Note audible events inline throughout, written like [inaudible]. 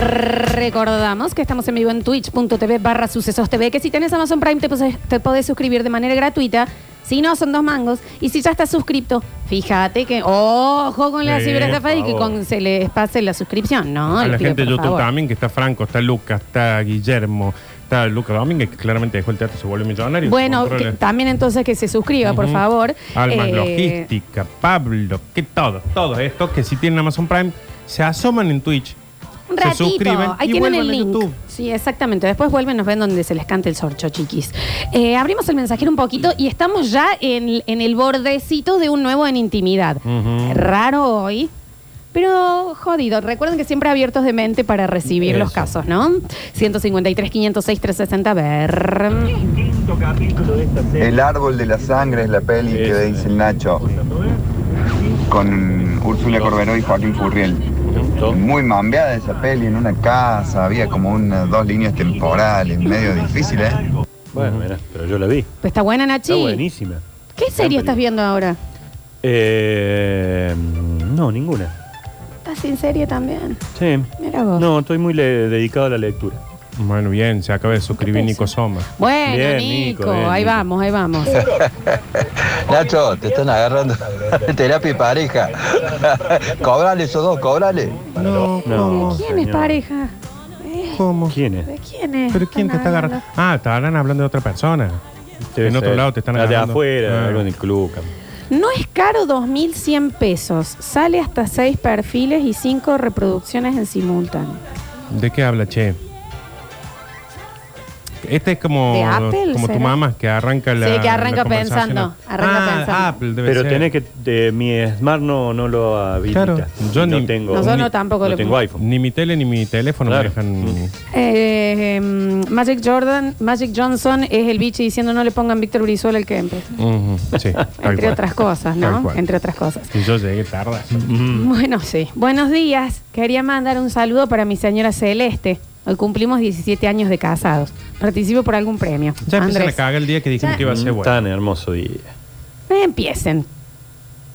Les recordamos que estamos en vivo en twitch.tv barra sucesos TV, que si tenés Amazon Prime te, podés suscribir de manera gratuita. Si no, son dos mangos. Y si ya estás suscripto, fíjate que, ojo con la Sí, ciberestafa y por que favor. con, se les pase la suscripción, ¿no? a Les la pido, gente de por YouTube favor. también, que está Franco, está Lucas, está Guillermo, está Lucas Domínguez, que claramente dejó el teatro, se volvió millonario. Bueno, Controla- que también entonces que se suscriba, por Ujú. favor. Almas Eh, Logística, Pablo, que todos, todos estos que si tienen Amazon Prime se asoman en Twitch, Un se ratito. suscriben Ahí y tienen vuelven el a link. YouTube. Sí, exactamente. Después vuelven, nos ven donde se les cante el sorcho, chiquis. Eh, abrimos el mensajero un poquito y estamos ya en, en el bordecito de un nuevo en intimidad. Ujú. Raro hoy. Pero jodido, recuerden que siempre abiertos de mente para recibir los casos, ¿no? 153, 506, 360, a ver. El árbol de la sangre es la peli que dice el Nacho con Úrsula Corberó y Joaquín Furriel. Muy mambeada esa peli en una casa, había como unas dos líneas temporales, medio difícil, ¿eh? Bueno, mira, pero yo la vi. Pues está buena, Nachi. Está buenísima. ¿Qué serie estás viendo ahora? Eh, no, ninguna. ¿Estás sin serie también? Sí. Mira vos. No, estoy muy le- dedicado a la lectura. Bueno, bien, se acaba de suscribir ¿Qué Nico? Soma. Bueno, Bien, Nico, Nico, bien, ahí Nico. vamos, ahí vamos. [laughs] Nacho, te están agarrando [laughs] terapia y pareja. [laughs] cobrale esos dos, cobrale. No, No. ¿cómo? ¿Quién es señor. pareja? Eh, ¿Cómo? ¿Quién es? ¿De quién es? ¿Pero quién te está agarrando? Ah, estarán hablando de otra persona. Debe en otro ser. lado te están La de agarrando. afuera, Ah. algo en el club. cam- No es caro 2.100 pesos. Sale hasta 6 perfiles y 5 reproducciones en simultáneo. ¿De qué habla, che? Este es como, ¿De Apple, como tu será? mamá que arranca la. Sí, que arranca la pensando, arranca Ah, pensando. Apple debe Pero ser. tenés que. de- mi Smart no, no lo habilita. Claro, yo no ni- tengo. Nosotros ni- no tampoco no lo- tengo iPhone. Ni mi tele ni mi teléfono Claro. me dejan. Eh, em, Magic Jordan, Magic Johnson es el bicho diciendo no le pongan Víctor Brizuela al que empieza. Ujú, sí, [laughs] tal Entre cual. otras cosas, Tal ¿no? cual. Entre otras cosas. Y yo llegué tarde. Mm. Bueno, sí. Buenos días. Quería mandar un saludo para mi señora Celeste. Hoy cumplimos 17 años de casados. Participo por algún premio. Ya empiezan a Andrés, cagar el día que dijimos Ya. que iba a ser Mm, bueno. Tan hermoso día. empiecen.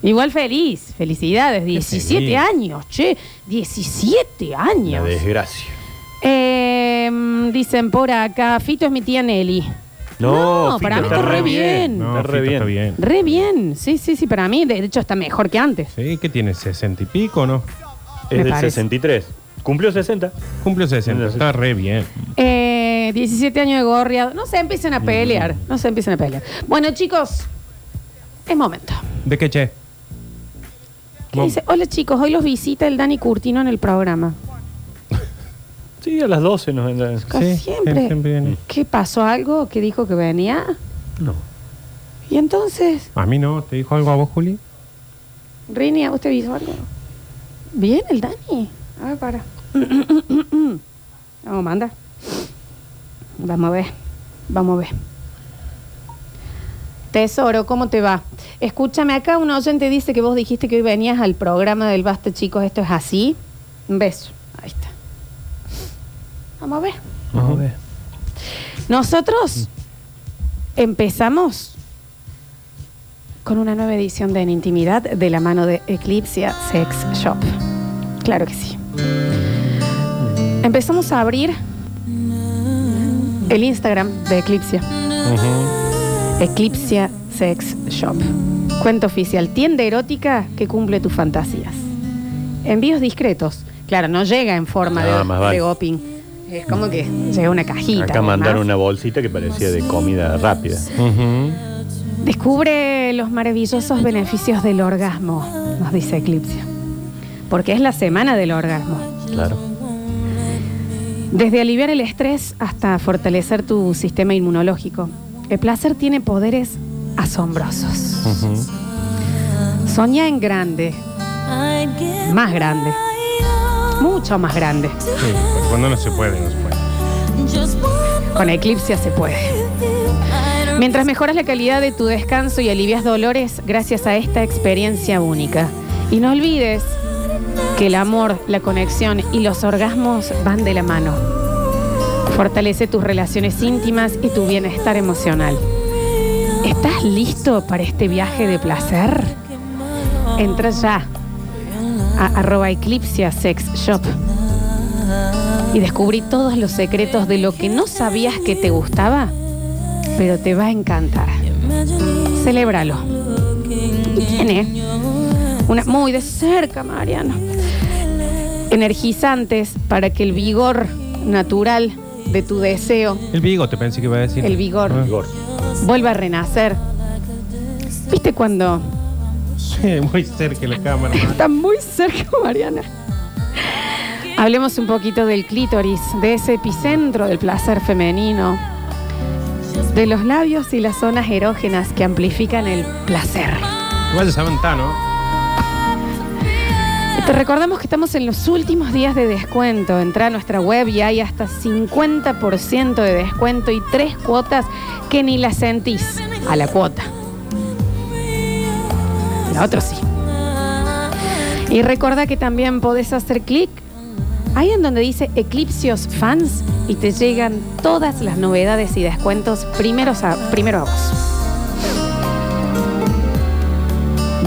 Igual feliz. Felicidades. 17 feliz. años, che. 17 Una años. desgracia. Eh, dicen por acá, Fito es mi tía Nelly. No, Fito, para mí está re bien. No, Está re Fito está bien. bien. Re bien. Sí, sí, sí, para mí, de hecho, está mejor que antes. Sí, ¿qué tiene? ¿60 y pico o no? Es Me del parece. 63. Cumplió 60. Cumplió 60. Sí. Está re bien. Eh, 17 años de gorriado. No se empiecen a pelear. No se empiecen a pelear. Bueno, chicos, es momento. ¿De qué, che? ¿Qué Mom- dice? Hola, chicos. Hoy los visita el Dani Curtino en el programa. [laughs] Sí, a las 12 nos vendrán. Casi siempre. siempre viene. ¿Qué pasó? ¿Algo que dijo que venía? No. Y entonces, A mí no. ¿Te dijo algo a vos, Juli? Rini, ¿a usted vio algo? Bien, el Dani. A ver, para. [coughs] Vamos, manda. Vamos a ver. Vamos a ver. Tesoro, ¿cómo te va? Escúchame, acá un oyente dice que vos dijiste que hoy venías al programa del Basta, chicos. ¿Esto es así? Un beso. Ahí está. Vamos a ver. Vamos a ver. Nosotros empezamos con una nueva edición de En Intimidad de la mano de Eclipse Sex Shop. Claro que sí. Empezamos a abrir el Instagram de Eclipse. Eclipse Sex Shop. Cuenta oficial, tienda erótica que cumple tus fantasías. Envíos discretos. Claro, no llega en forma de, más vale. de goping. Es como que llega una cajita. Acá mandaron una bolsita que parecía de comida rápida. Descubre los maravillosos beneficios del orgasmo, nos dice Eclipse. Porque es la semana del orgasmo. Claro. Desde aliviar el estrés hasta fortalecer tu sistema inmunológico. El placer tiene poderes asombrosos. Ujú. Soña en grande, más grande, mucho más grande. Sí, cuando no se puede, no se puede. Con Eclipse se puede. Mientras mejoras la calidad de tu descanso y alivias dolores gracias a esta experiencia única. Y no olvides que el amor, la conexión y los orgasmos van de la mano. Fortalece tus relaciones íntimas y tu bienestar emocional. ¿Estás listo para este viaje de placer? Entra ya a arroba Eclipsia Sex Shop y descubrí todos los secretos de lo que no sabías que te gustaba, pero te va a encantar. Celébralo. Tiene una muy de cerca, Mariano. Energizantes para que el vigor natural de tu deseo, El bigote pensé que iba a decir. el vigor, Ah. Igor. vuelva a renacer. ¿Viste cuando Sí, muy cerca de la cámara. [laughs] Está muy cerca, Mariana. Hablemos un poquito del clítoris, de ese epicentro del placer femenino, de los labios y las zonas erógenas que amplifican el placer. Igual ya saben, está, ¿no? Te recordamos que estamos en los últimos días de descuento. Entra a nuestra web y hay hasta 50% de descuento y tres cuotas que ni las sentís a la cuota. La otra sí. Y recuerda que también podés hacer clic ahí en donde dice Eclipsios Fans y te llegan todas las novedades y descuentos primeros a, primero a vos.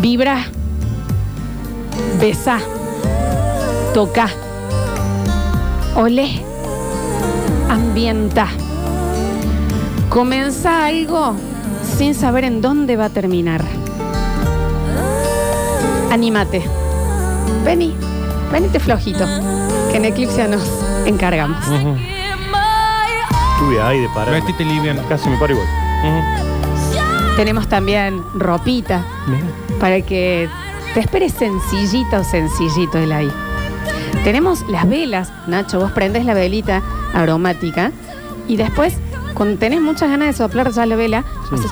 Vibra, besa, toca, olé, ambienta. Comienza algo sin saber en dónde va a terminar. Anímate. Vení, venite flojito, que en Eclipse nos encargamos. Ujú. Ahí de parar. Vestite liviana. Casi me paro igual. Ujú. Tenemos también ropita para que te esperes sencillita o sencillito el ahí. Tenemos las velas, Nacho, vos prendes la velita aromática y después, cuando tenés muchas ganas de soplar ya la vela, Sí. haces,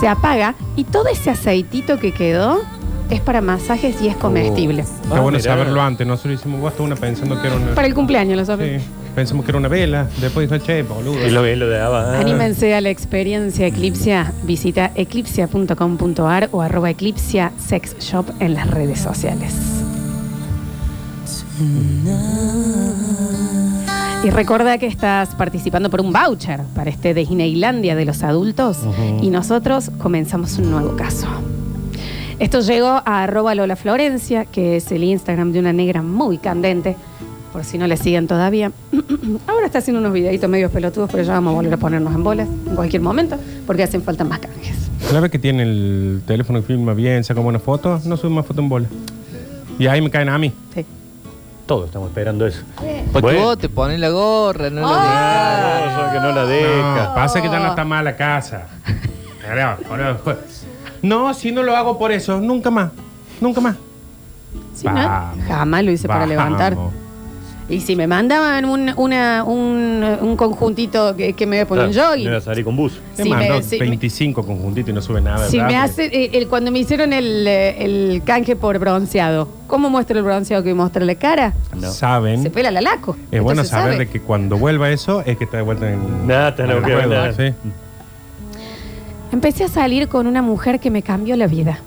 se apaga y todo ese aceitito que quedó es para masajes y es comestible. Está Ah, bueno mirá. saberlo antes. Nosotros hicimos hasta una pensando que era una. Para el cumpleaños, lo sabes. Sí, pensamos que era una vela. Después dijo, che, boludo. Y lo de Ava. ah. Anímense a la experiencia Eclipsia. Visita eclipsia.com.ar o arroba eclipsia sex shop en las redes sociales. Y recuerda que estás participando por un voucher para este Disneylandia de los adultos y nosotros comenzamos un nuevo caso. Esto llegó a arroba Lola Florencia, que es el Instagram de una negra muy candente, por si no le siguen todavía. [clears throat] Ahora está haciendo unos videitos medio pelotudos, pero ya vamos a volver a ponernos en bolas en cualquier momento, porque hacen falta más canjes. La vez que tiene el teléfono que filma bien, saca buenas fotos, no sube más foto en bola. Y ahí me caen a mí. Sí. Todos estamos esperando eso. Porque Bueno. vos te pones la gorra, no Ah. la Ah, que no la No, deja. pasa que ya no está mal la casa. Pues, No, si no lo hago por eso, nunca más. Nunca más. Sí, ¿no? Vamos. Jamás lo hice para Vamos. levantar. Y si me mandaban un, una- un, un conjuntito que, que me voy a poner Claro, un no iba a jogging. salir con bus. Te Si mando me- si me- 25 conjuntitos y no sube nada. Si ¿verdad? me hace, eh, el, cuando me hicieron el, eh, el canje por bronceado, ¿cómo muestro el bronceado que muestra la cara? No. Saben. Se pela la laco. Es Esto bueno se saber sabe. de que cuando vuelva eso es que está de vuelta en. Nada, te lo en que el juego, nada. sí. Empecé a salir con una mujer que me cambió la vida.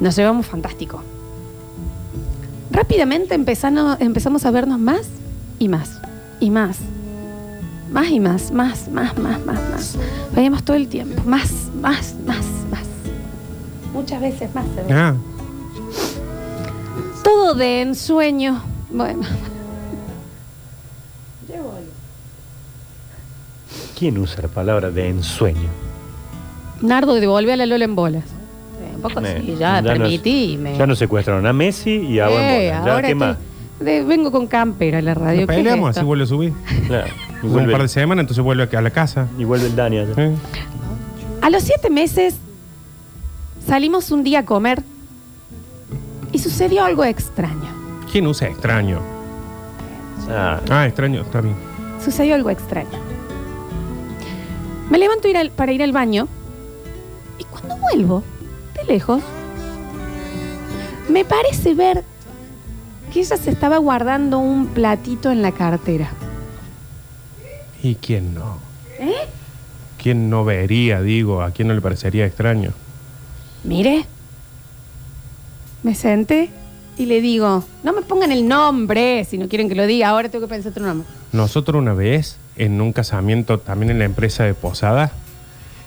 Nos llevamos fantástico. Rápidamente empezando- empezamos a vernos más y más y más. Más y más, más, más, más, más, más. Veíamos todo el tiempo. Más, más, más, más. Muchas veces más. se ve. Ah, Todo de ensueño. Bueno. ¿Quién usa la palabra de ensueño? Nardo devolve a la Lola en bolas. Eh, un poco Eh, así, ya, no es- permití. me- Ya no secuestraron a Messi y a Eh, Bola. ¿Ya ahora qué estoy- más? de- vengo con campera a la radio. nos ¿qué es peleamos, esto? así vuelve a subir. Claro. Y Un par de semanas, entonces vuelve a la casa. y vuelve el Dani. allá. ¿eh? A los siete meses salimos un día a comer y sucedió algo extraño. ¿Quién usa extraño? Ah, Ah, extraño, está bien. Sucedió algo extraño. Me levanto ir al- para ir al baño y cuando vuelvo, de lejos, me parece ver que ella se estaba guardando un platito en la cartera. ¿Y quién no? ¿Eh? ¿Quién no vería, digo? ¿A quién no le parecería extraño? Mire, me senté y le digo, no me pongan el nombre si no quieren que lo diga, ahora tengo que pensar otro nombre. Nosotros una vez, en un casamiento, también en la empresa de Posada,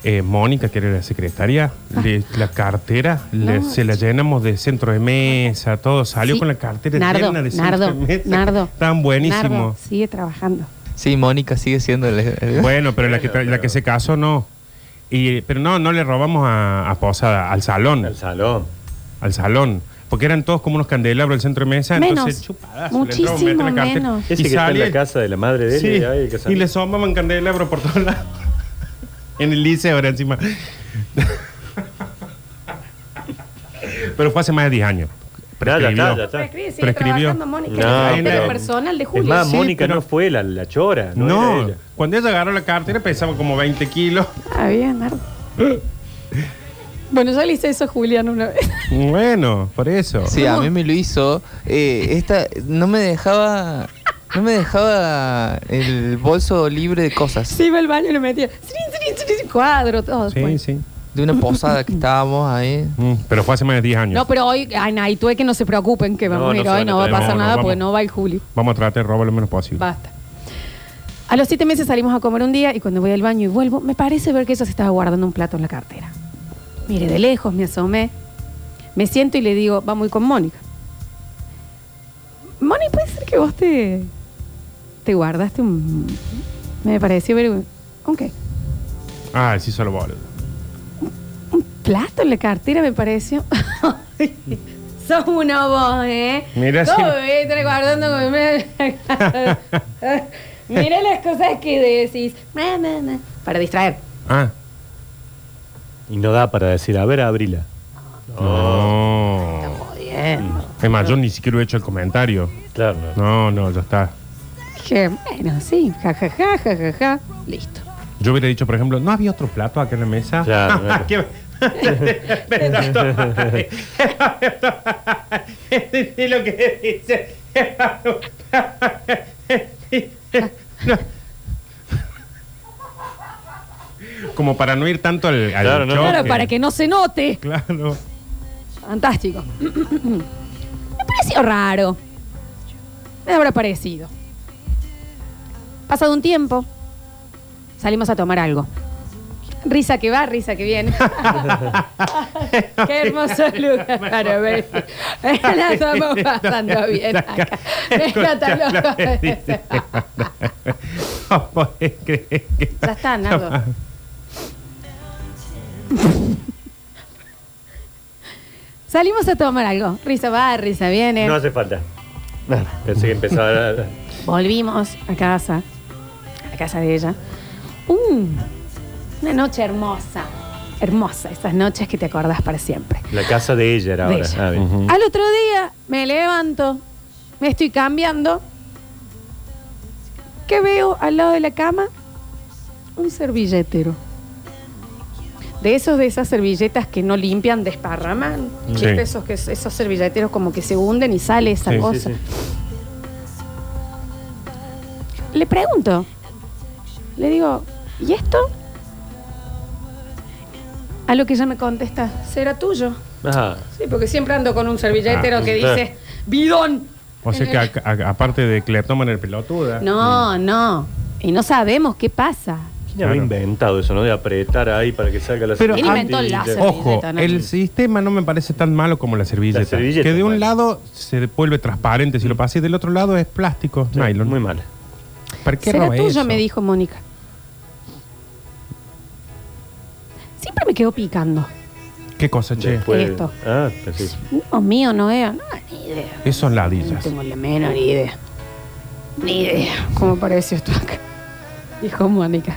eh, Mónica, que era la secretaria, le- la cartera, le- Ah. No. se la llenamos de centro de mesa, todo. Salió Sí. con la cartera Nardo, llena de centro Nardo, de mesa. Nardo. Estaban buenísimos. Nardo, sigue trabajando. Sí, Mónica sigue siendo el. el- Bueno, pero la que, la que se casó no. Y, pero no, no le robamos a, a Posada, al salón. Al salón. al salón. Porque eran todos como unos candelabros del centro de mesa. Menos. Entonces, chupadazo, le Muchísimo entraba un metro en la cartera. menos. Ese Y que está en salía- la casa de la madre de él Sí, y, ay, hay que y le somaban candelabro por todos lados. [laughs] en el liceo ahora encima. [laughs] Pero fue hace más de 10 años. Ya, ya está, ya está. Prescribe, sigue Prescribió. trabajando, Mónica. No, en la cartera pero- personal de Es Julio. más, Sí, Mónica pero- no fue la, la chora, no, No, era ella. cuando ella agarró la cartera pesaba como 20 kilos. Ah, bien, Nardo. [laughs] bueno, yo le hice eso a Julián una vez. [laughs] Bueno, por eso. Sí, a mí me lo hizo. Eh, esta no me dejaba. No me dejaba el bolso libre de cosas. Se iba al baño y le metía srin, srin, srin, cuadro, todo. Sí, Bueno. sí. De una posada que estábamos ahí. Mm, pero fue hace más de 10 años. No, pero hoy, ay, no, y tú que no se preocupen, que vamos No, a ir hoy, no va a pasar No, no, nada porque no va el Juli. Vamos a tratar de robar lo menos posible. Basta. A los siete meses salimos a comer un día y cuando voy al baño y vuelvo, me parece ver que ella se estaba guardando un plato en la cartera. Mire, de lejos me asomé, me siento y le digo, vamos a ir con Mónica. Moni, puede ser que vos te, te guardaste un... Me pareció ver... ¿Un qué? Ah, sí, solo boludo. Un plato en la cartera me pareció. [laughs] Sos uno vos, ¿eh? Mira, ¿Cómo sí. me guardando con [laughs] Mira las cosas que decís. Para distraer. Ah, Y no da para decir, a ver, abrila. no. Bien. Es más, yo ni siquiera he hecho el comentario. Claro, no. No, no, ya está. Dije, bueno, sí. Ja, ja, ja, ja, ja, ja. Listo. Yo hubiera dicho, por ejemplo, ¿no había otro plato acá en la mesa? Claro, [laughs] claro. ¿Qué- [laughs] [laughs] Es lo que dice. Como para no ir tanto al, al Claro, no. choque. Claro, para que no se note. Claro. Fantástico. [clears throat] Me pareció raro. Me habrá parecido. Pasado un tiempo, salimos a tomar algo. Risa que va, risa que viene. [laughs] Qué hermoso lugar para ver. La [laughs] estamos pasando bien acá. Fíjate lo- [laughs] No podés creer que- Ya está, Nardo. [laughs] Salimos a tomar algo. Risa va, risa viene. No hace falta. Pensé que empezaba a... Volvimos a casa, a la casa de ella. Uh, una noche hermosa. Hermosa, esas noches que te acordás para siempre. La casa de ella era De ahora. ella. Ah, bien. Al otro día me levanto, me estoy cambiando. ¿Qué veo al lado de la cama? Un servilletero. De esos, de esas servilletas que no limpian, desparraman. Sí. ¿Viste? Esos, que, esos servilleteros como que se hunden y sale esa Sí, cosa. Sí. Le pregunto. Le digo, ¿y esto? A lo que ella me contesta, ¿será tuyo? Ajá. Sí, porque siempre ando con un servilletero Ah, que dice, bidón. O sea que a- a- aparte de cleptómano el pelotuda. No, no. Y no sabemos qué pasa. ¿Quién habrá Claro. inventado eso, no? De apretar ahí para que salga la Pero ¿Quién servilleta inventó el láser? Ojo, servilleta, ¿no? el sistema no me parece tan malo como la servilleta. La servilleta, que de un bueno. lado se vuelve transparente si lo pasas y del otro lado es plástico, Sí, nylon. Muy mal. ¿Para qué ¿Será roba tuyo? eso? Me dijo Mónica. Siempre me quedo picando. ¿Qué cosa, che? Después- Esto. Ah, sí. No, mío no es. No, ni idea. Esos No ladillas. tengo la menor idea. Ni idea. ¿Cómo pareció esto acá? Dijo Mónica.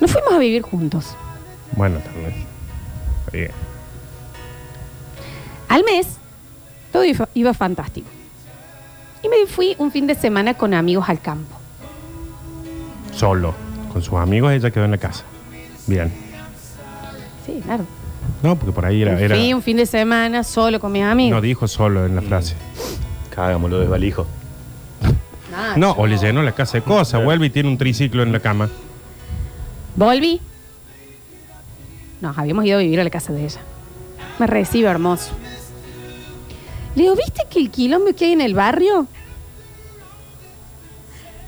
Nos fuimos a vivir juntos. Bueno, también. Bien. Al mes, todo iba, iba fantástico. Y me fui un fin de semana con amigos al campo. Solo. Con sus amigos ella quedó en la casa. Bien. Sí, claro. No, porque por ahí era... Era fui un fin de semana solo con mis amigos. no dijo solo en la frase. Cagámoslo desvalijo. [laughs] Nacho. No, o le llenó la casa de cosas. Vuelve y tiene un triciclo en la cama. Volví. Nos habíamos ido a vivir a la casa de ella. Me recibe hermoso. Le digo, ¿viste que el quilombo que hay en el barrio?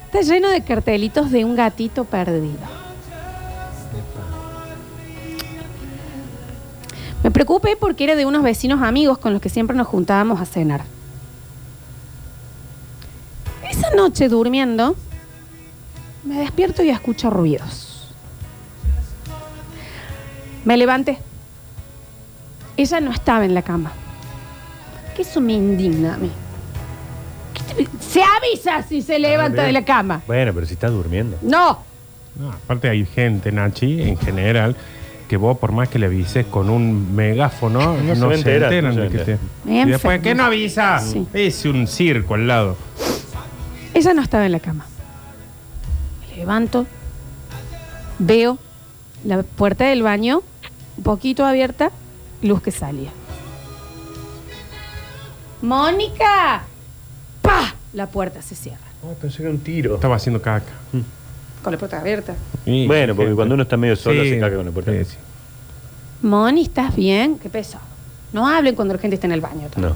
Está lleno de cartelitos de un gatito perdido. Me preocupé porque era de unos vecinos amigos con los que siempre nos juntábamos a cenar. Esa noche durmiendo, me despierto y escucho ruidos. Me levanté. Ella no estaba en la cama. Que eso me indigna a mí. ¿Qué te- Se avisa si se levanta bien. de la cama. Bueno, pero si está durmiendo. No. No, aparte hay gente, Nachi, en general, que vos por más que le avises con un megáfono, No no, se va a se enterar, enteran no se de va que a te... enterar. Y después, Enfermo. ¿qué no avisa? Sí. Es un circo al lado. Ella no estaba en la cama. Me levanto, veo la puerta del baño un poquito abierta, luz que salía. ¡Mónica! ¡Pah! La puerta se cierra. Oh, pensé que era un tiro. Estaba haciendo caca. Con la puerta abierta. Bueno, porque gente- cuando uno está medio solo Sí, se caga con la puerta. sí, sí. Moni, ¿estás bien? ¿Qué peso? No hablen cuando la gente está en el baño. No.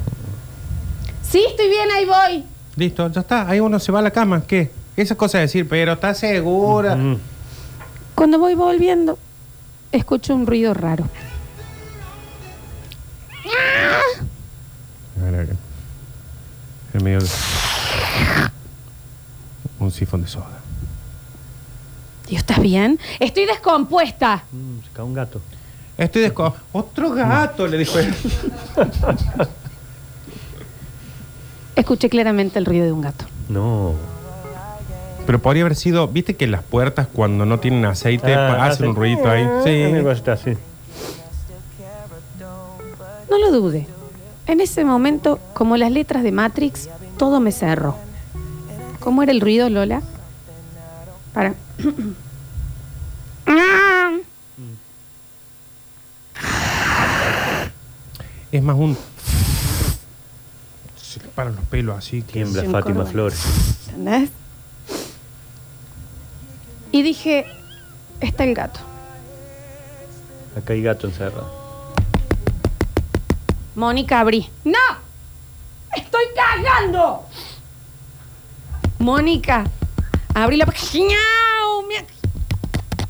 Sí, estoy bien, ahí voy. Listo, ya está. Ahí uno se va a la cama. ¿Qué? Esa cosa de decir, pero ¿estás segura? Mm. Cuando voy volviendo, escucho un ruido raro. A ver, acá. En medio de... Un sifón de soda. Dios, ¿estás bien? Estoy descompuesta. Mm, se cae un gato. Estoy desco... Otro gato, le dijo él. Escuché claramente el ruido de un gato. No. Pero podría haber sido... ¿Viste que las puertas cuando no tienen aceite Ah, pa- hacen hace- un ruidito ahí? Una Sí. cosita así. No lo dude. En ese momento, como las letras de Matrix, todo me cerró. ¿Cómo era el ruido, Lola? Para. [clears throat] Es más un... [sniffs] Se le paran los pelos así. que- Tiembla Sí, Fátima. Flores. ¿Entendés? Y dije, está el gato. Acá hay gato encerrado. Mónica, abrí. ¡No! ¡Estoy cagando! Mónica, abrí la página.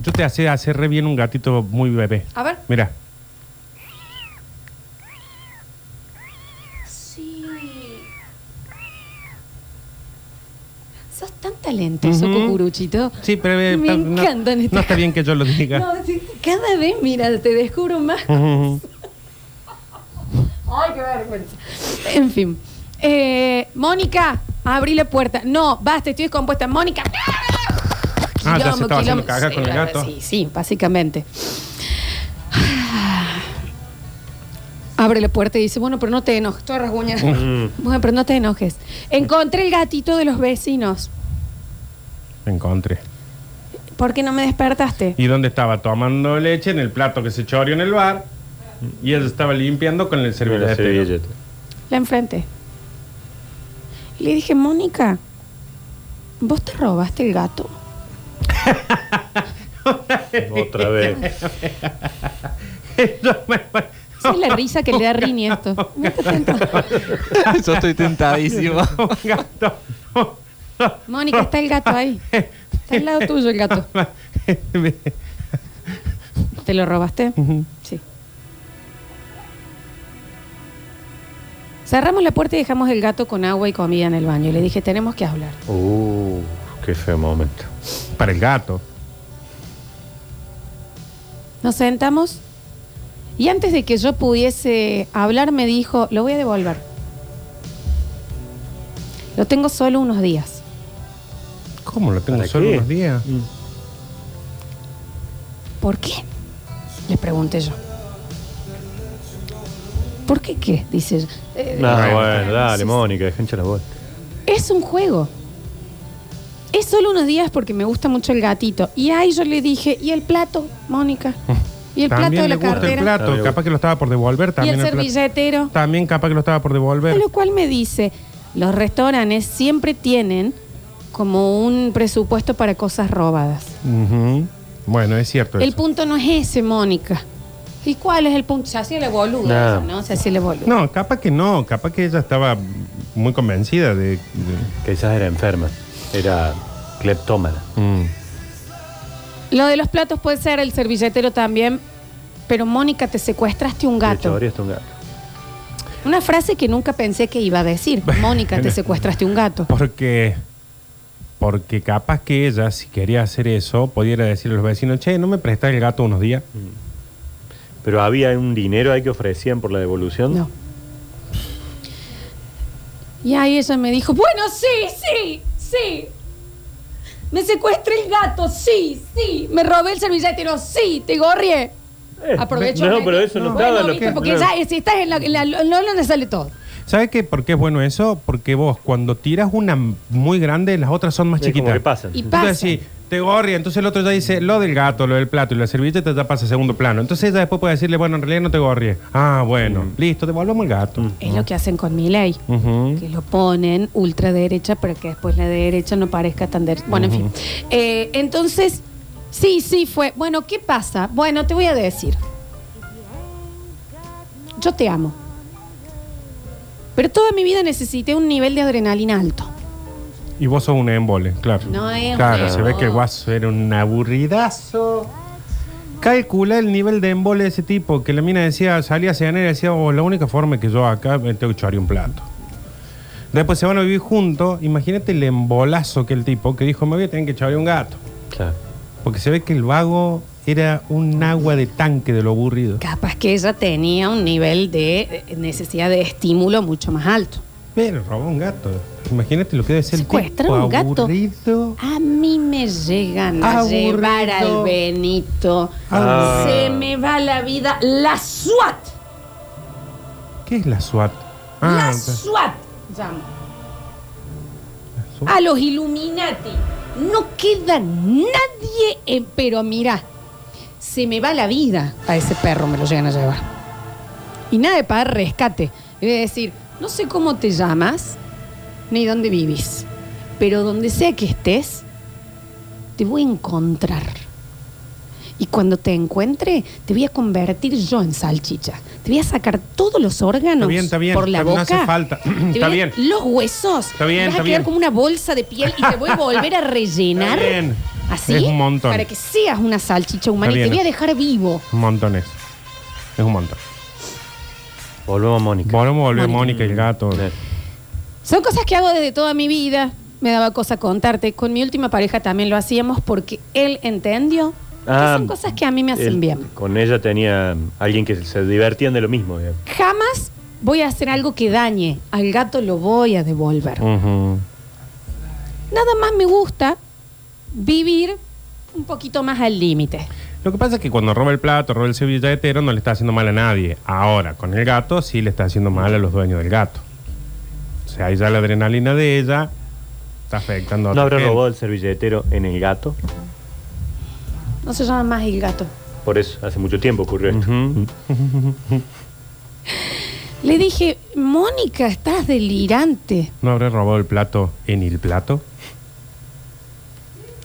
Yo te hace hacer re bien un gatito muy bebé. A ver. Mira. Sí. Sos tan Sí, pero eh, Me no- encantan no, estas- está bien que yo lo diga. No, sí, cada vez, mira, te descubro más. Ujú. Ay, qué vergüenza. En fin. Eh, Mónica, abrí la puerta. No, basta, estoy descompuesta. Mónica. Ah, ya se estaba haciendo cagar Sí, con el gato. Sí, sí, básicamente. Abre la puerta y dice, bueno, pero no te enojes, todas rasguñas. Mm. Bueno, pero no te enojes. Encontré el gatito de los vecinos. Me encontré. ¿Por qué no me despertaste? ¿Y dónde estaba? Tomando leche en el plato que se choreó en el bar. Y él estaba limpiando con el servillete. servilleta. La enfrenté. Y le dije, Mónica, ¿vos te robaste el gato? [laughs] Otra vez. Esa es la risa que le da a Rini esto. [laughs] No te. Yo estoy tentadísimo. un gato. Mónica, está el gato ahí. Está al lado tuyo el gato. ¿Te lo robaste? Sí. Cerramos la puerta y dejamos el gato con agua y comida en el baño. Y le dije, tenemos que hablar. Uh, qué feo momento. Para el gato. Nos sentamos y antes de que yo pudiese hablar me dijo, lo voy a devolver. Lo tengo solo unos días. ¿Cómo lo tengo ¿Para solo qué? unos días? Mm. ¿Por qué? Le pregunté yo. ¿Por qué qué? Dice ella. Eh, No, Bueno, bueno, dale, sí, Mónica, deja hinchar la bola. Es un juego. Es solo unos días porque me gusta mucho el gatito. Y ahí yo le dije, ¿y el plato, Mónica? ¿Y el plato También de le la gusta el cartera? plato. También. Capaz que lo estaba por devolver. ¿Y También el el plato. servilletero? También capaz que lo estaba por A devolver. lo cual me dice, los restaurantes siempre tienen como un presupuesto para cosas robadas. Ujú. Bueno, es cierto El eso. punto no es ese, Mónica. ¿Y cuál es el punto? Se hacía la boluda, No. Se hacía la boluda. No, capaz que no. Capaz que ella estaba muy convencida de... de- Quizás era enferma. Era cleptómana. Mm. Lo de los platos puede ser, el servilletero también, pero Mónica, te secuestraste un De gato. choreaste un gato. Una frase que nunca pensé que iba a decir. [laughs] Mónica, te secuestraste un gato. Porque, porque capaz que ella, si quería hacer eso, pudiera decirle a los vecinos, che, ¿no me prestás el gato unos días? Pero había un dinero ahí que ofrecían por la devolución. No. Y ahí ella me dijo, bueno, sí, sí, sí. Me secuestré el gato, sí, sí. Me robé el servilletero, sí, te gorrié. Eh, Aprovecho. No, pero eso no, Bueno, estaba en lo que. porque no. ya, si estás en la, en la- no, no le sale todo. ¿Sabes qué? ¿Por qué es bueno eso? Porque vos, cuando tiras una muy grande, las otras son más Es como chiquitas. que pasan. Y Entonces, pasa. sí, te gorria. Entonces el otro ya dice lo del gato, lo del plato y la servilleta ya pasa a segundo plano. Entonces ella después puede decirle, bueno, en realidad no te gorrie. Ah, bueno, listo, devolvamos el gato. Es lo que hacen con mi ley. Ujú. Que lo ponen ultraderecha para que después la derecha no parezca tan derecha. Bueno, en fin. Eh, entonces, sí, sí fue. Bueno, ¿qué pasa? Bueno, te voy a decir. Yo te amo. Pero toda mi vida necesité un nivel de adrenalina alto. Y vos sos un embole, claro. No es un Claro, se ve que el guaso era un aburridazo. Calcula el nivel de embole de ese tipo, que la mina decía, salía a cenar y decía, oh, la única forma que yo acá me tengo que echar un plato. Después se van a vivir juntos, imagínate el embolazo que el tipo, que dijo, me voy a tener que echar un gato. Claro. Porque se ve que el vago era un agua de tanque de lo aburrido. Capaz que ella tenía un nivel de necesidad de estímulo mucho más alto. Pero robó un gato. Imagínate lo que debe ser el Secuestrar un gato. aburrido. A mí me llegan a Aburrido. llevar al Benito. Ah. Se me va la vida. La SWAT. ¿Qué es la SWAT? la Ah, SWAT. llamo. A los Illuminati. No queda nadie. en- pero mira, se me va la vida. A ese perro me lo llegan a llevar. Y nada de pagar rescate. Es decir, no sé cómo te llamas ni dónde vivís. Pero donde sea que estés, te voy a encontrar. Y cuando te encuentre, te voy a convertir yo en salchicha. Te voy a sacar todos los órganos Está bien, está bien. por la Está- no boca. hace falta. [clears throat] Está voy a- bien. Los huesos. Está bien, Te vas está a quedar bien. como una bolsa de piel y te voy a volver a [laughs] rellenar. Está bien. Así. Es un montón. Para que seas una salchicha humana Está y te voy a dejar vivo. Un montón es. Es un montón. Volvemos a Mónica. Volvemos a volver Mónica. El gato. Son cosas que hago desde toda mi vida. Me daba cosa contarte. Con mi última pareja también lo hacíamos porque él entendió que Ah, son cosas que a mí me hacen él- bien. Con ella tenía alguien que se divertían de lo mismo. digamos. Jamás voy a hacer algo que dañe. Al gato lo voy a devolver. Nada más me gusta vivir un poquito más al límite. Lo que pasa es que cuando roba el plato, roba el servilletero, no le está haciendo mal a nadie. Ahora, con el gato, sí le está haciendo mal a los dueños del gato. O sea, ahí ya la adrenalina de ella está afectando a ¿No habrá robado el servilletero en el gato? No se llama más el gato. Por eso, hace mucho tiempo ocurrió esto. Ujú. Le dije, Mónica, estás delirante. ¿No habrá robado el plato en el plato?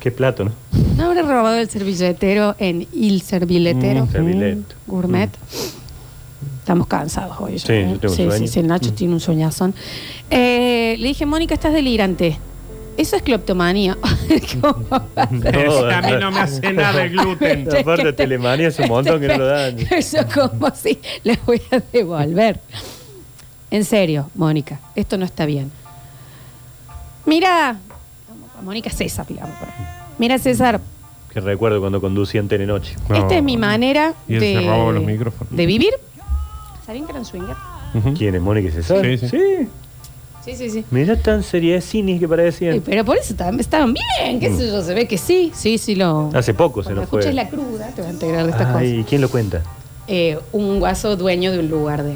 Qué plato, ¿no? ¿No habré robado el servilletero en Il Serviletero? Mm. Gourmet. Estamos cansados hoy. Sí, yo tengo sí, sueño. sí, sí, el Nacho tiene un soñazón. Eh, le dije, Mónica, estás delirante. Eso es cleptomanía. ¿Cómo va a ser? No, a mí no me hace nada el gluten. [laughs] Aparte, Es que te- Telemania es un montón que no lo dan. [laughs] Eso como si le voy a devolver. En serio, Mónica, esto no está bien. Mira, Mónica César, a poner. Mira, César, Que recuerdo cuando conducía en Telenoche. No. esta es mi manera Y él de, se robó los micrófonos. de vivir. ¿Sabían que eran? Ujú. ¿Quién es Mónica César? Sí, sí. Sí, sí, sí. Mira tan serie cine que Sí, parecían. pero por eso estaban, estaban bien, qué sé yo, se ve que sí, sí, sí lo... Hace poco se Cuando nos fue. escuches la cruda te vas a enterar de estas cosas. Ay, ¿quién lo cuenta? Eh, un guaso dueño de un lugar de...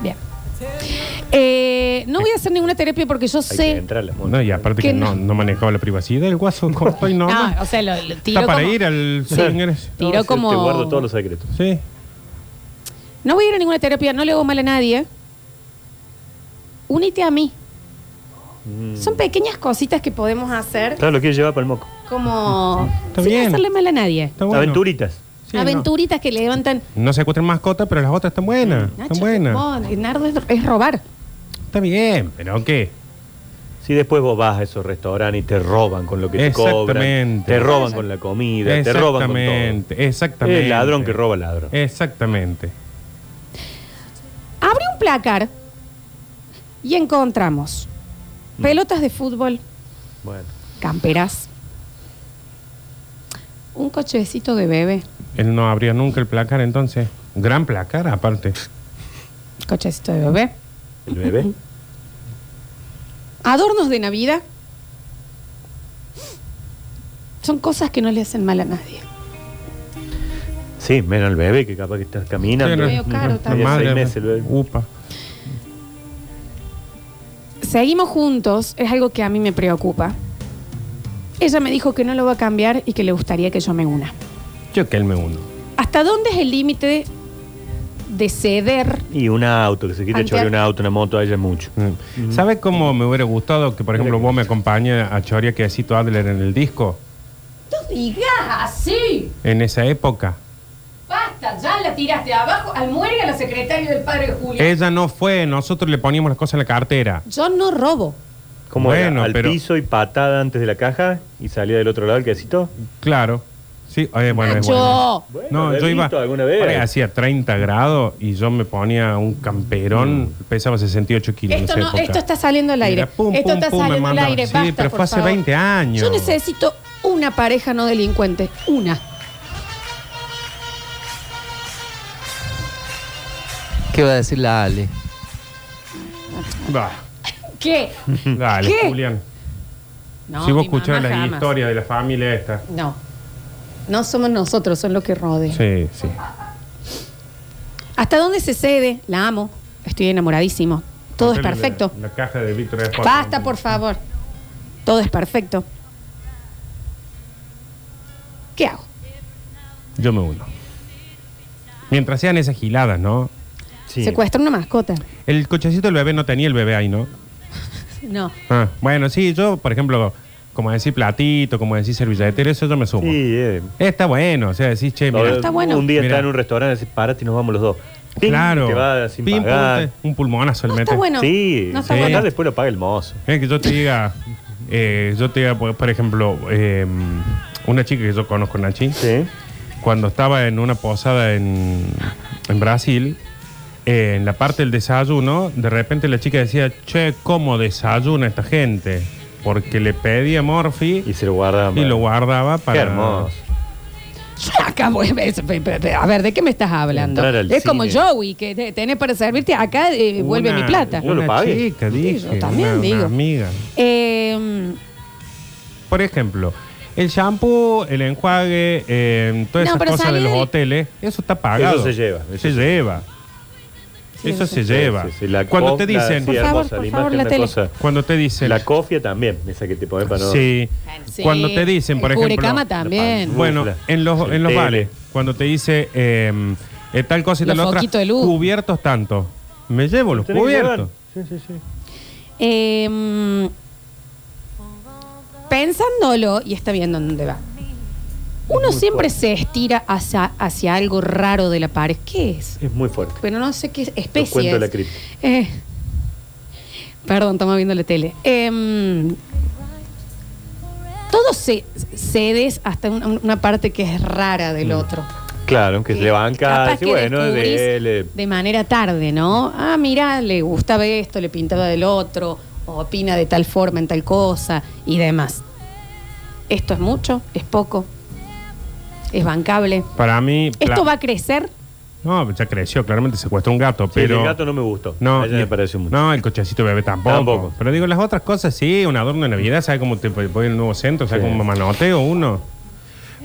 Bien. Eh, no voy a hacer ninguna terapia porque yo Hay que sé... entrarle. No, y aparte Que que no, no. no manejaba la privacidad del guaso corto [laughs] y no. No, o sea, lo, lo tiró Está para como- ir al Sí. Tiró como- Te guardo todos los secretos. Sí. No voy a ir a ninguna terapia, no le hago mal a nadie. Únete a mí. Mm. Son pequeñas cositas que podemos hacer Claro, lo quieres llevar para el moco. como... Está sin bien. hacerle mal a nadie. Está bueno. Aventuritas. Sí, no. Aventuritas que levantan... No se encuentran mascotas, pero las otras están buenas. Nacho, están buenas. no, Nardo es, es robar. Está bien, pero ¿qué? Si después vos vas a esos restaurantes y te roban con lo que te cobran, Exactamente. te roban con la comida, te roban con todo. Exactamente, exactamente. El ladrón que roba ladrón. Exactamente. Abre un placar y encontramos pelotas de fútbol, Bueno, camperas, un cochecito de bebé, Él no abría nunca el placar, entonces. Gran placar, aparte. cochecito de bebé, el bebé. [laughs] adornos de Navidad. Son cosas que no le hacen mal a nadie. Sí, menos el bebé que capaz que estás caminando. Sí, no- Medio caro también. madre, Seis meses el bebé. Upa. Seguimos juntos, es algo que a mí me preocupa. Ella me dijo que no lo va a cambiar y que le gustaría que yo me una. Yo que él me uno. ¿Hasta dónde es el límite de ceder? Y un auto, que se quiere chorear un auto, una moto, a ella es mucho. Mm. ¿Sabes cómo me hubiera gustado que, por ejemplo, vos me acompañes a Choria Quesito Adler en el disco? No digas así. En esa época. Basta, ya la tiraste abajo. Almuerga a la secretaria del padre de Julia. Ella no fue, nosotros le poníamos las cosas en la cartera. Yo no robo. Como Bueno, al pero- piso y patada antes de la caja y salía del otro lado el quesito. Claro. Sí, eh, bueno, es bueno. Nacho. Bueno, No, ¿lo yo iba. visto alguna vez? por ahí hacía 30 grados y yo me ponía un camperón, pesaba 68 kilos Esto, esa no, época. esto está saliendo al aire. Mira, pum, esto pum, está pum, me saliendo al mandaba. aire. Sí, Basta, pero por fue hace favor. 20 años. Yo necesito una pareja no delincuente. Una. ¿Qué va a decir la Ale? Va, ¿Qué? dale, ¿Qué? Julián. No, si vos mi mamá la jamás. historia de la familia esta. No. No somos nosotros, son los que rodean. Sí, sí. ¿Hasta dónde se cede? La amo. Estoy enamoradísimo. Todo es perfecto. La, la caja de Víctor. Basta, por favor. Todo es perfecto. ¿Qué hago? Yo me uno. Mientras sean esas giladas, ¿no? Sí. Secuestra una mascota. El cochecito del bebé no tenía el bebé ahí, ¿no? [laughs] No. Ah, bueno, sí, yo, por ejemplo, como decir platito, como decir servilletero, eso yo me sumo. Sí, eh. Está bueno, o sea, decís, che, mira, está bueno. Un día Mira. está en un restaurante, decís, párate y nos vamos los dos. Ping, claro. Te va sin Pim, pagar. un pulmonazo el No mete. está bueno. Sí, No está sin bueno. después lo paga el mozo. Es que yo te diga, eh, yo te diga, por por ejemplo, eh, una chica que yo conozco, Nachi, Sí. cuando estaba en una posada en, en Brasil, eh, en la parte del desayuno, de repente la chica decía, che, ¿cómo desayuna esta gente? Porque le pedía morfi Y se lo guarda. y lo guardaba para... Qué hermoso. Yo [laughs] acá voy a ver, pe- pe- pe- a ver, ¿de qué me estás hablando? Entrar al Es como cine. Joey, que te- tenés para servirte acá, eh, vuelve Una- mi plata. Yo lo Una pagué. chica, Sí, dije, yo también una- una digo. amiga. Eh, Por ejemplo, el shampoo, el enjuague, eh, todas No, esas pero cosas de salí los del- hoteles, eso está pagado. Eso se lleva, se- lleva. Sí, eso se Sí, lleva. sí, sí, la Cuando te dicen, sí, Por favor, hermosa, por la favor, tele. cuando te dicen, La cofia también, esa que te pones para no. sí, Sí, cuando te dicen, por el ejemplo, cubrecama también. bueno, en los, en los bares, cuando te dice eh, eh, tal cosa y Los tal otra, de luz. cubiertos tanto, me llevo los Tenés cubiertos. Sí, sí, sí. Eh, pensándolo, y está viendo dónde va. Uno muy siempre fuerte. se estira hacia, hacia algo raro de la pared. ¿Qué es? Es muy fuerte. Pero no sé qué especie cuento es. la cripta. Eh, perdón, estamos viendo la tele. Em, todo se cedes hasta una, una parte que es rara del otro. Claro, que se le banca. Bueno, de eh, de manera tarde, ¿no? Ah, mira, le gustaba esto, le pintaba del otro, o opina de tal forma en tal cosa y demás. ¿Esto es mucho? ¿Es poco? ¿Es bancable? Para mí, ¿Esto va a crecer? no, ya creció, claramente secuestró un gato, sí, pero el gato no me gustó. No, A ella y- me pareció mucho. No, el cochecito bebé tampoco. Tampoco. Pero digo, las otras cosas sí, un adorno de Navidad, ¿sabes cómo te voy al nuevo centro? ¿Sabes Sí. cómo manoteo uno?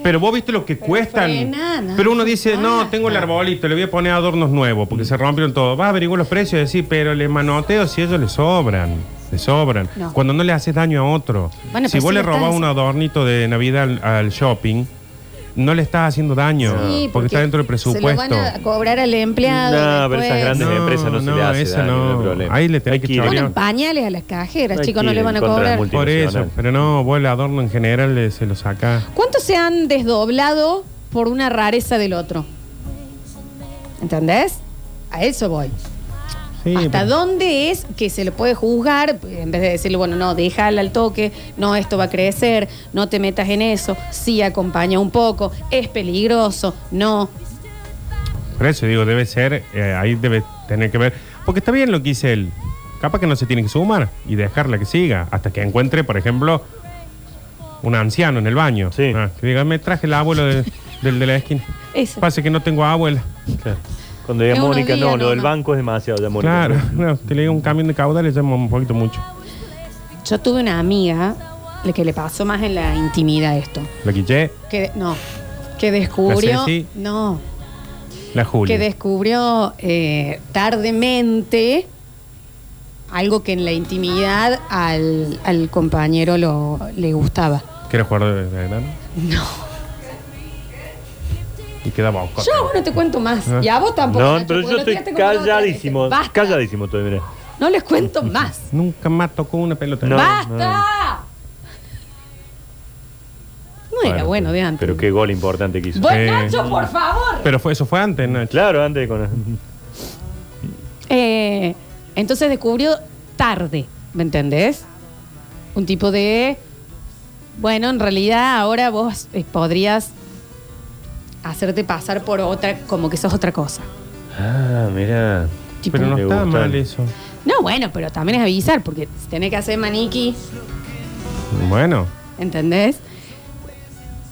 Pero vos viste lo que cuestan. frena, no, pero uno dice, no, no, tengo el arbolito, le voy a poner adornos nuevos porque se rompieron todos. Vas a averiguar los precios y decir, pero le manoteo si ellos le sobran. Le sobran. No. Cuando no le haces daño a otro. Bueno, si pero vos sí le le robás estás- un adornito de Navidad al, al shopping, no le estás haciendo daño. Sí, porque, está dentro del Se lo presupuesto. van a cobrar al empleado. No, pero después. esas grandes No, empresas no, se no, le hace daño, no, no. hay problema. Ahí le tenés Hay que ir- chorear. Ponen pañales a las cajeras, Hay chicos, que no ir le van a en contra del cobrar. multi- Por eso, multinacional. pero no, vos el adorno en general le- se lo saca. ¿Cuántos se han desdoblado por una rareza del otro? ¿Entendés? A eso voy. Sí, ¿Hasta pero- dónde es que se le puede juzgar? En vez de decirle, bueno, no, déjala al toque, no, esto va a crecer, no te metas en eso, sí acompaña un poco, es peligroso, no. Por eso digo, debe ser, eh, ahí debe tener que ver. Porque está bien lo que dice él. Capaz que no se tiene que sumar y dejarla que siga. Hasta que encuentre, por ejemplo, un anciano en el baño. Sí. Ah, que diga, me traje el abuelo de- del de la esquina. [laughs] Eso. Pasa que no tengo abuela. Claro. Cuando diga Es Mónica, no, lo del nomás. banco es demasiado ya, Mónica. Claro, [laughs] no, te le digo un camión de caudales llama un poquito mucho. Yo tuve una amiga le- que le pasó más en la intimidad esto. La Quiché, Que, no, que descubrió. ¿La Ceci? No, la Julia. que descubrió eh, tardemente algo que en la intimidad al, al compañero lo, le gustaba. ¿Que era jugador de de grano? No. Y quedaba Oscar. Yo a vos no te cuento más. Ah. Y a vos tampoco. No, Nacho, pero yo estoy calladísimo. Basta. Calladísimo todavía, mira. No les cuento más. [laughs] Nunca más tocó una pelota. No. ¡Basta! No era bueno de antes. Pero qué gol importante que hizo. Bueno, Eh, Nacho, por favor. Pero fue, eso fue antes, Nacho. Claro, antes con. Eh, entonces descubrió tarde, ¿me entendés? Un tipo de. Bueno, en realidad ahora vos eh, podrías hacerte pasar por otra, como que sos otra cosa. Ah, mira. Tipo, Pero no está mal eso. No, bueno, pero también es avisar, porque si tenés que hacer maniquí, Bueno, ¿entendés?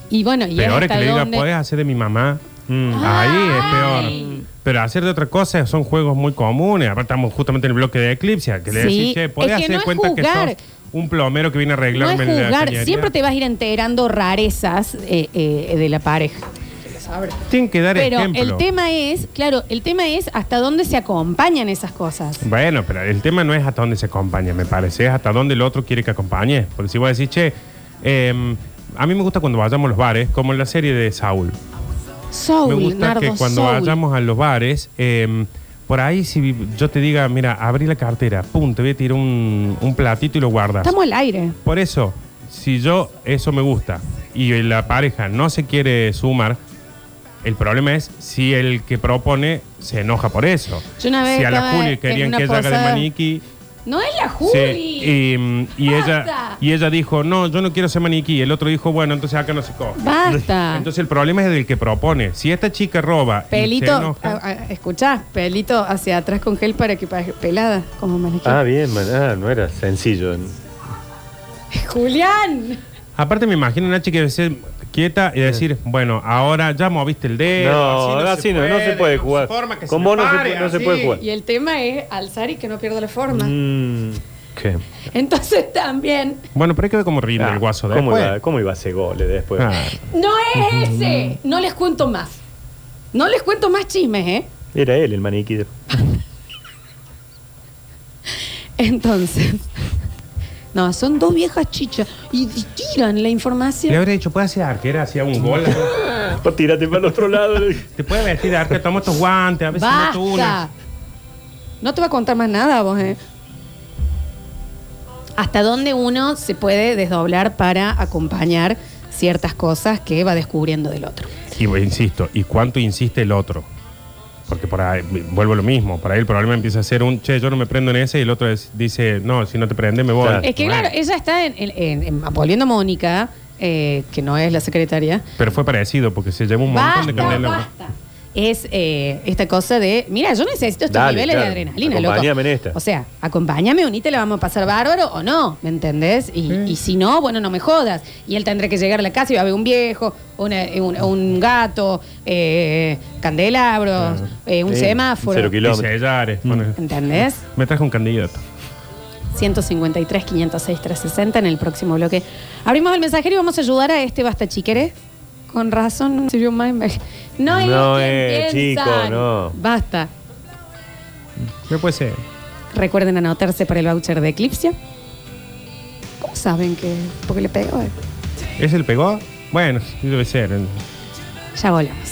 Y bueno, y peor es hasta que le diga, dónde- puedes hacer de mi mamá. Mm. Ahí es Ay. peor. Pero hacer de otra cosa son juegos muy comunes. Aparte estamos justamente en el bloque de Eclipse, que le Sí, decís, che, ¿podés es que hacer no es cuenta juzgar. que sos un plomero que viene a No arreglarme es la juzgar, cañería? siempre te vas a ir enterando rarezas eh, eh, de la pareja. Tienen que dar Pero ejemplo. el tema es, claro, el tema es hasta dónde se acompañan esas cosas. Bueno, pero el tema no es hasta dónde se acompaña, me parece, es hasta dónde el otro quiere que acompañe. Porque si vos decís, che, eh, a mí me gusta cuando vayamos a los bares, como en la serie de Saúl. Soul, me gusta Nardo que cuando Soul. vayamos a los bares, eh, por ahí si yo te diga, mira, abrí la cartera, pum, te voy a tirar un, un platito y lo guardas. Estamos al aire. Por eso, si yo eso me gusta y la pareja no se quiere sumar, el problema es si el que propone se enoja por eso. Yo una vez si a la estaba Juli en querían una que ella haga de posada- maniquí, No es la sí, Juli. y, mm, y Basta. ella y ella dijo, no, yo no quiero ser maniquí. Y el otro dijo, bueno, entonces acá no se coge. Basta. Entonces el problema es del que propone. Si esta chica roba y se Pelito, enoja, ah, ah, escuchá, pelito hacia atrás con gel para que parezca pelada, como maniquí. Ah, bien, man. Ah, no era sencillo. [laughs] Julián. aparte me imagino una chica que debe ser quieta y decir, bueno, ahora ya moviste el dedo. No, así no, no se puede jugar. forma que Con se vos me no se pare, puede- no se puede jugar. Y el tema es alzar y que no pierda la forma. Mm, ¿Qué? [laughs] Entonces también, Bueno, pero hay que ver cómo rinde Ah, el guaso ¿cómo, después. iba, ¿Cómo iba a hacer goles después? Ah, no es ese. No les cuento más. No les cuento más chismes, ¿eh? Era él el maniquí. de- [laughs] Entonces. No, son dos viejas chichas y y tiran la le información. habría dicho, ¿puede hacer arquera? Hacía un gol. [laughs] Pues tírate para el otro lado. Te puede vestir de arquera, toma estos guantes, a veces meto una. No te va a contar más nada vos, ¿eh? Hasta dónde uno se puede desdoblar para acompañar ciertas cosas que va descubriendo del otro. Y bueno, insisto, ¿y cuánto insiste el otro? Porque por ahí, vuelvo a lo mismo, por ahí el problema empieza a ser un, che, yo no me prendo en ese, y el otro es- dice, no, si no te prende me voy. Claro. Es que Bueno. claro, ella está en, en- en- en- volviendo a Mónica, eh, que no es la secretaria. Pero fue parecido, porque se llevó un montón de candela. basta. Es eh, esta cosa de, mira, yo necesito estos Dale, niveles claro. de adrenalina, loco. Acompáñame en esta. O sea, acompáñame, unite, la vamos a pasar bárbaro o no, ¿me entendés? Y, y si no, bueno, no me jodas. Y él tendrá que llegar a la casa y va a ver un viejo, una- un, un gato, eh, candelabros, eh, un Sí, semáforo. cero Y kilómetros. sellares, pone. ¿Entendés? Me traje un candidato. 153, 506, 360 en el próximo bloque. Abrimos el mensajero y vamos a ayudar a este basta chiquere. Con razón, no sirvió más. No es, No es, piensan. chico, no. Basta. ¿Qué puede ser? Recuerden anotarse para el voucher de Eclipse. ¿Cómo saben que? Porque le pegó. eh? ¿Es el pegó? Bueno, sí debe ser. Ya volvemos.